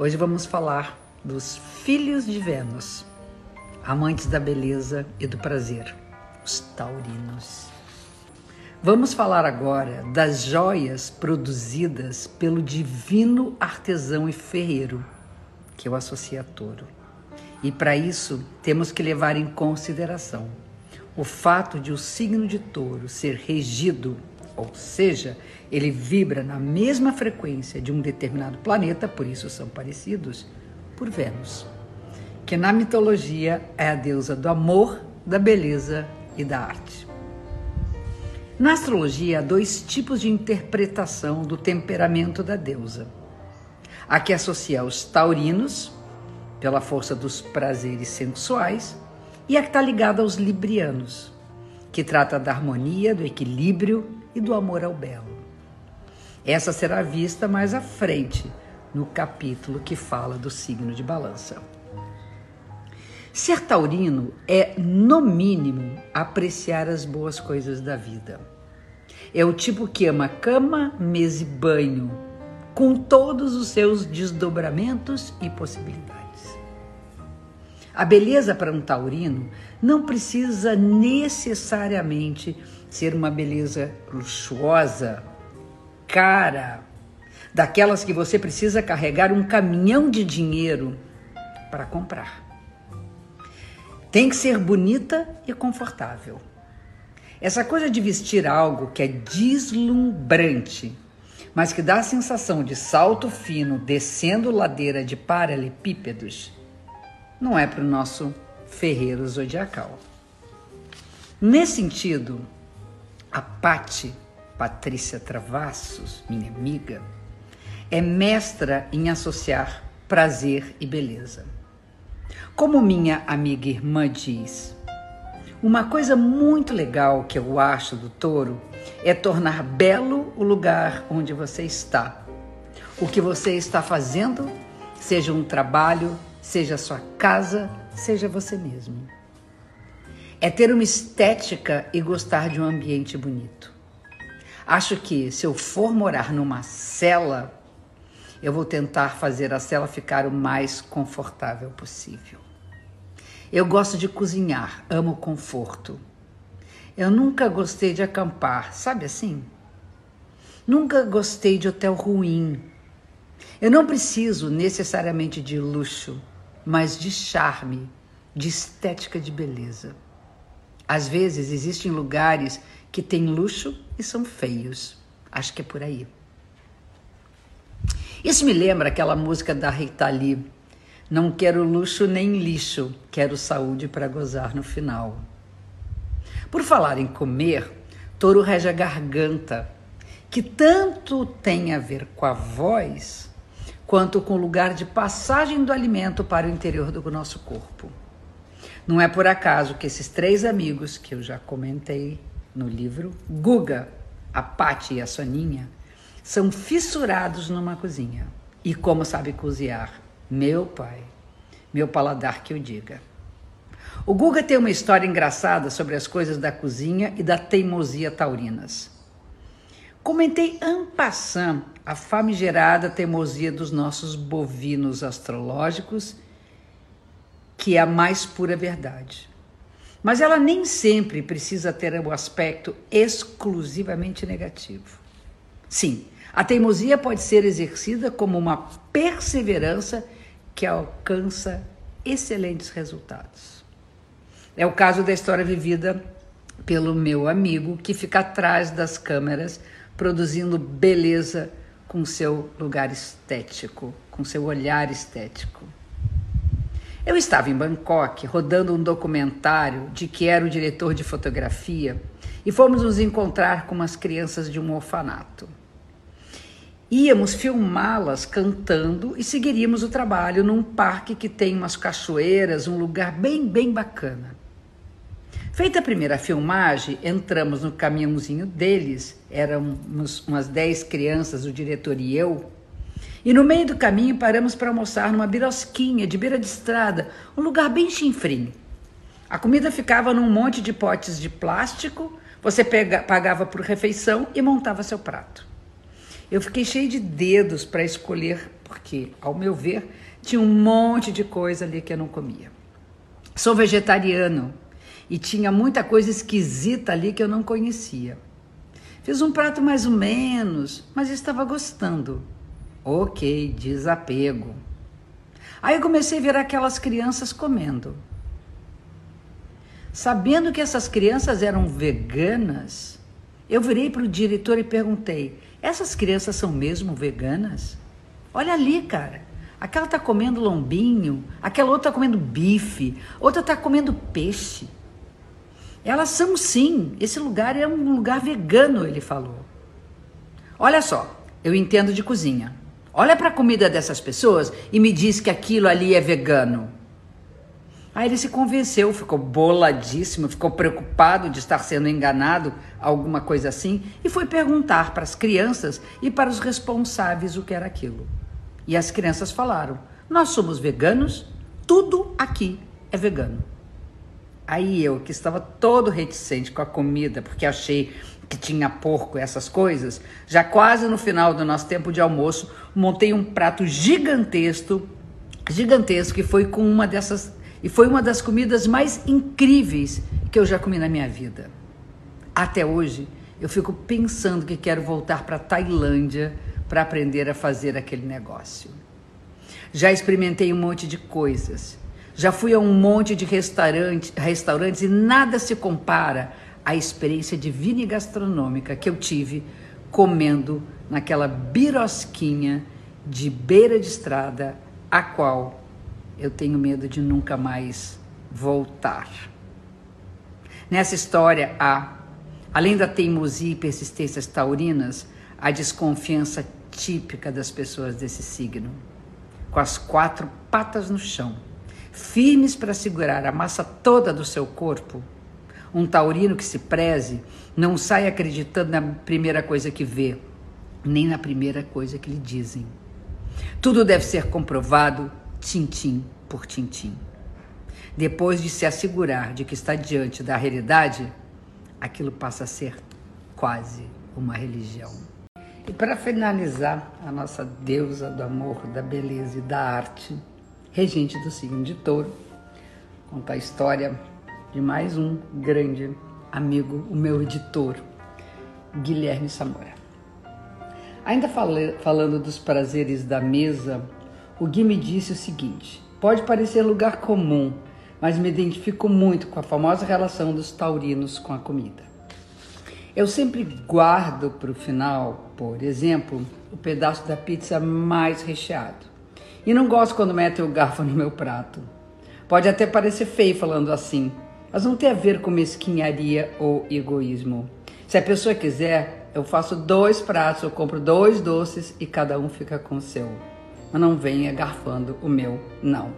Hoje vamos falar dos filhos de Vênus, amantes da beleza e do prazer, os taurinos. Vamos falar agora das joias produzidas pelo divino artesão e ferreiro, que eu associo a touro. E para isso temos que levar em consideração o fato de o signo de touro ser regido, ou seja, ele vibra na mesma frequência de um determinado planeta, por isso são parecidos, por Vênus, que na mitologia é a deusa do amor, da beleza e da arte. Na astrologia há dois tipos de interpretação do temperamento da deusa. A que associa os taurinos, pela força dos prazeres sensuais, e a que está ligada aos librianos, que trata da harmonia, do equilíbrio e do amor ao belo. Essa será vista mais à frente, no capítulo que fala do signo de balança. Ser taurino é, no mínimo, apreciar as boas coisas da vida. É o tipo que ama cama, mesa e banho, com todos os seus desdobramentos e possibilidades. A beleza para um taurino não precisa necessariamente ser uma beleza luxuosa, cara, daquelas que você precisa carregar um caminhão de dinheiro para comprar. Tem que ser bonita e confortável. Essa coisa de vestir algo que é deslumbrante, mas que dá a sensação de salto fino descendo ladeira de paralelepípedos, não é para o nosso ferreiro zodiacal. Nesse sentido, a Pati, Patrícia Travassos, minha amiga, é mestra em associar prazer e beleza. Como minha amiga irmã diz, uma coisa muito legal que eu acho do touro é tornar belo o lugar onde você está. O que você está fazendo, seja um trabalho, seja sua casa, seja você mesmo. É ter uma estética e gostar de um ambiente bonito. Acho que se eu for morar numa cela, eu vou tentar fazer a cela ficar o mais confortável possível. Eu gosto de cozinhar, amo conforto. Eu nunca gostei de acampar, sabe assim? Nunca gostei de hotel ruim. Eu não preciso necessariamente de luxo mas de charme, de estética de beleza. Às vezes existem lugares que têm luxo e são feios. Acho que é por aí. Isso me lembra aquela música da Rita Lee. Não quero luxo nem lixo, quero saúde para gozar no final. Por falar em comer, touro rege a garganta, que tanto tem a ver com a voz quanto com o lugar de passagem do alimento para o interior do nosso corpo. Não é por acaso que esses três amigos que eu já comentei no livro, Guga, a Pati e a Soninha, são fissurados numa cozinha. E como sabe cozinhar? Meu pai, meu paladar que o diga. O Guga tem uma história engraçada sobre as coisas da cozinha e da teimosia taurinas. Comentei en passant a famigerada teimosia dos nossos bovinos astrológicos, que é a mais pura verdade. Mas ela nem sempre precisa ter o um aspecto exclusivamente negativo. Sim, a teimosia pode ser exercida como uma perseverança que alcança excelentes resultados. É o caso da história vivida pelo meu amigo que fica atrás das câmeras produzindo beleza com seu lugar estético, com seu olhar estético. Eu estava em Bangkok rodando um documentário de que era o diretor de fotografia e fomos nos encontrar com umas crianças de um orfanato. Íamos filmá-las cantando e seguiríamos o trabalho num parque que tem umas cachoeiras, um lugar bem, bem bacana. Feita a primeira filmagem, entramos no caminhãozinho deles, éramos umas 10 crianças, o diretor e eu, e no meio do caminho paramos para almoçar numa birosquinha de beira de estrada, um lugar bem chinfrim. A comida ficava num monte de potes de plástico, você pega, pagava por refeição e montava seu prato. Eu fiquei cheio de dedos para escolher, porque, ao meu ver, tinha um monte de coisa ali que eu não comia. Sou vegetariano e tinha muita coisa esquisita ali que eu não conhecia. Fiz um prato mais ou menos, mas estava gostando. Ok, desapego. Aí eu comecei a ver aquelas crianças comendo. Sabendo que essas crianças eram veganas, eu virei para o diretor e perguntei: essas crianças são mesmo veganas? Olha ali, cara. Aquela está comendo lombinho, aquela outra está comendo bife, outra está comendo peixe. Elas são sim. Esse lugar é um lugar vegano, ele falou. Olha só, eu entendo de cozinha. Olha para a comida dessas pessoas e me diz que aquilo ali é vegano. Aí ele se convenceu, ficou boladíssimo, ficou preocupado de estar sendo enganado, alguma coisa assim, e foi perguntar para as crianças e para os responsáveis o que era aquilo. E as crianças falaram: Nós somos veganos, tudo aqui é vegano. Aí eu, que estava todo reticente com a comida, porque achei que tinha porco e essas coisas, já quase no final do nosso tempo de almoço, montei um prato gigantesco, gigantesco, que foi com uma dessas e foi uma das comidas mais incríveis que eu já comi na minha vida. Até hoje, eu fico pensando que quero voltar para Tailândia para aprender a fazer aquele negócio. Já experimentei um monte de coisas. Já fui a um monte de restaurante, restaurantes e nada se compara à experiência divina e gastronômica que eu tive comendo naquela birosquinha de beira de estrada, a qual eu tenho medo de nunca mais voltar. Nessa história há, além da teimosia e persistências taurinas, a desconfiança típica das pessoas desse signo, com as quatro patas no chão, firmes para segurar a massa toda do seu corpo. Um taurino que se preze não sai acreditando na primeira coisa que vê, nem na primeira coisa que lhe dizem. Tudo deve ser comprovado, tintim por tintim. Depois de se assegurar de que está diante da realidade, aquilo passa a ser quase uma religião. E para finalizar, a nossa deusa do amor, da beleza e da arte, regente do signo de touro, conta a história de mais um grande amigo, o meu editor, Guilherme Samora. Ainda falando dos prazeres da mesa, o Gui me disse o seguinte: pode parecer lugar comum, mas me identifico muito com a famosa relação dos taurinos com a comida. Eu sempre guardo para o final, por exemplo, o pedaço da pizza mais recheado. E não gosto quando metem o garfo no meu prato. Pode até parecer feio falando assim, mas não tem a ver com mesquinharia ou egoísmo. Se a pessoa quiser, eu faço dois pratos, eu compro dois doces e cada um fica com o seu mas não venha garfando o meu não.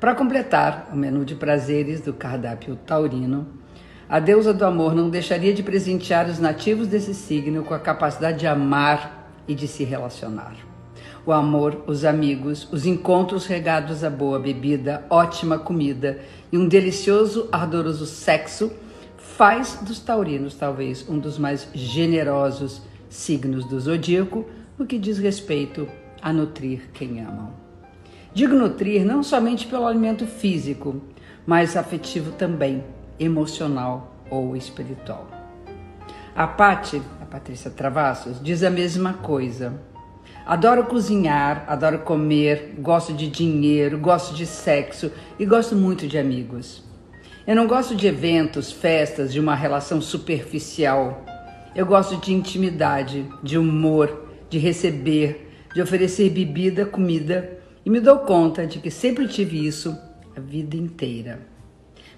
Para completar o menu de prazeres do cardápio taurino, a deusa do amor não deixaria de presentear os nativos desse signo com a capacidade de amar e de se relacionar. O amor, os amigos, os encontros regados a boa bebida, ótima comida e um delicioso, ardoroso sexo faz dos taurinos talvez um dos mais generosos signos do zodíaco no que diz respeito a nutrir quem amam. Digo nutrir não somente pelo alimento físico, mas afetivo também, emocional ou espiritual. A Pati, a Patrícia Travassos, diz a mesma coisa. Adoro cozinhar, adoro comer, gosto de dinheiro, gosto de sexo e gosto muito de amigos. Eu não gosto de eventos, festas, de uma relação superficial. Eu gosto de intimidade, de humor, de receber, de oferecer bebida, comida, e me dou conta de que sempre tive isso a vida inteira.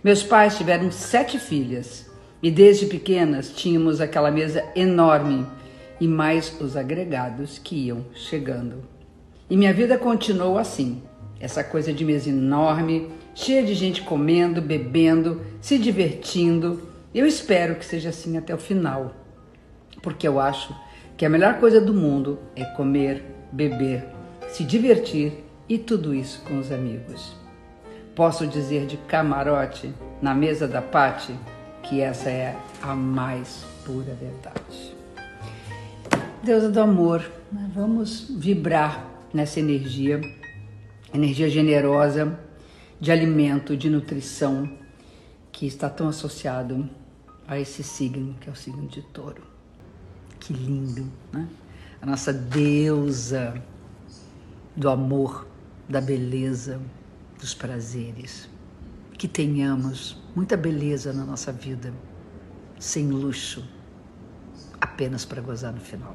Meus pais tiveram sete filhas e desde pequenas tínhamos aquela mesa enorme e mais os agregados que iam chegando. E minha vida continuou assim, essa coisa de mesa enorme, cheia de gente comendo, bebendo, se divertindo. Eu espero que seja assim até o final, porque eu acho que a melhor coisa do mundo é comer, beber, se divertir e tudo isso com os amigos. Posso dizer de camarote na mesa da Pati que essa é a mais pura verdade. Deusa do amor, né? vamos vibrar nessa energia, energia generosa de alimento, de nutrição, que está tão associado a esse signo, que é o signo de touro. Que lindo, né? A nossa deusa do amor, da beleza, dos prazeres. Que tenhamos muita beleza na nossa vida, sem luxo, apenas para gozar no final.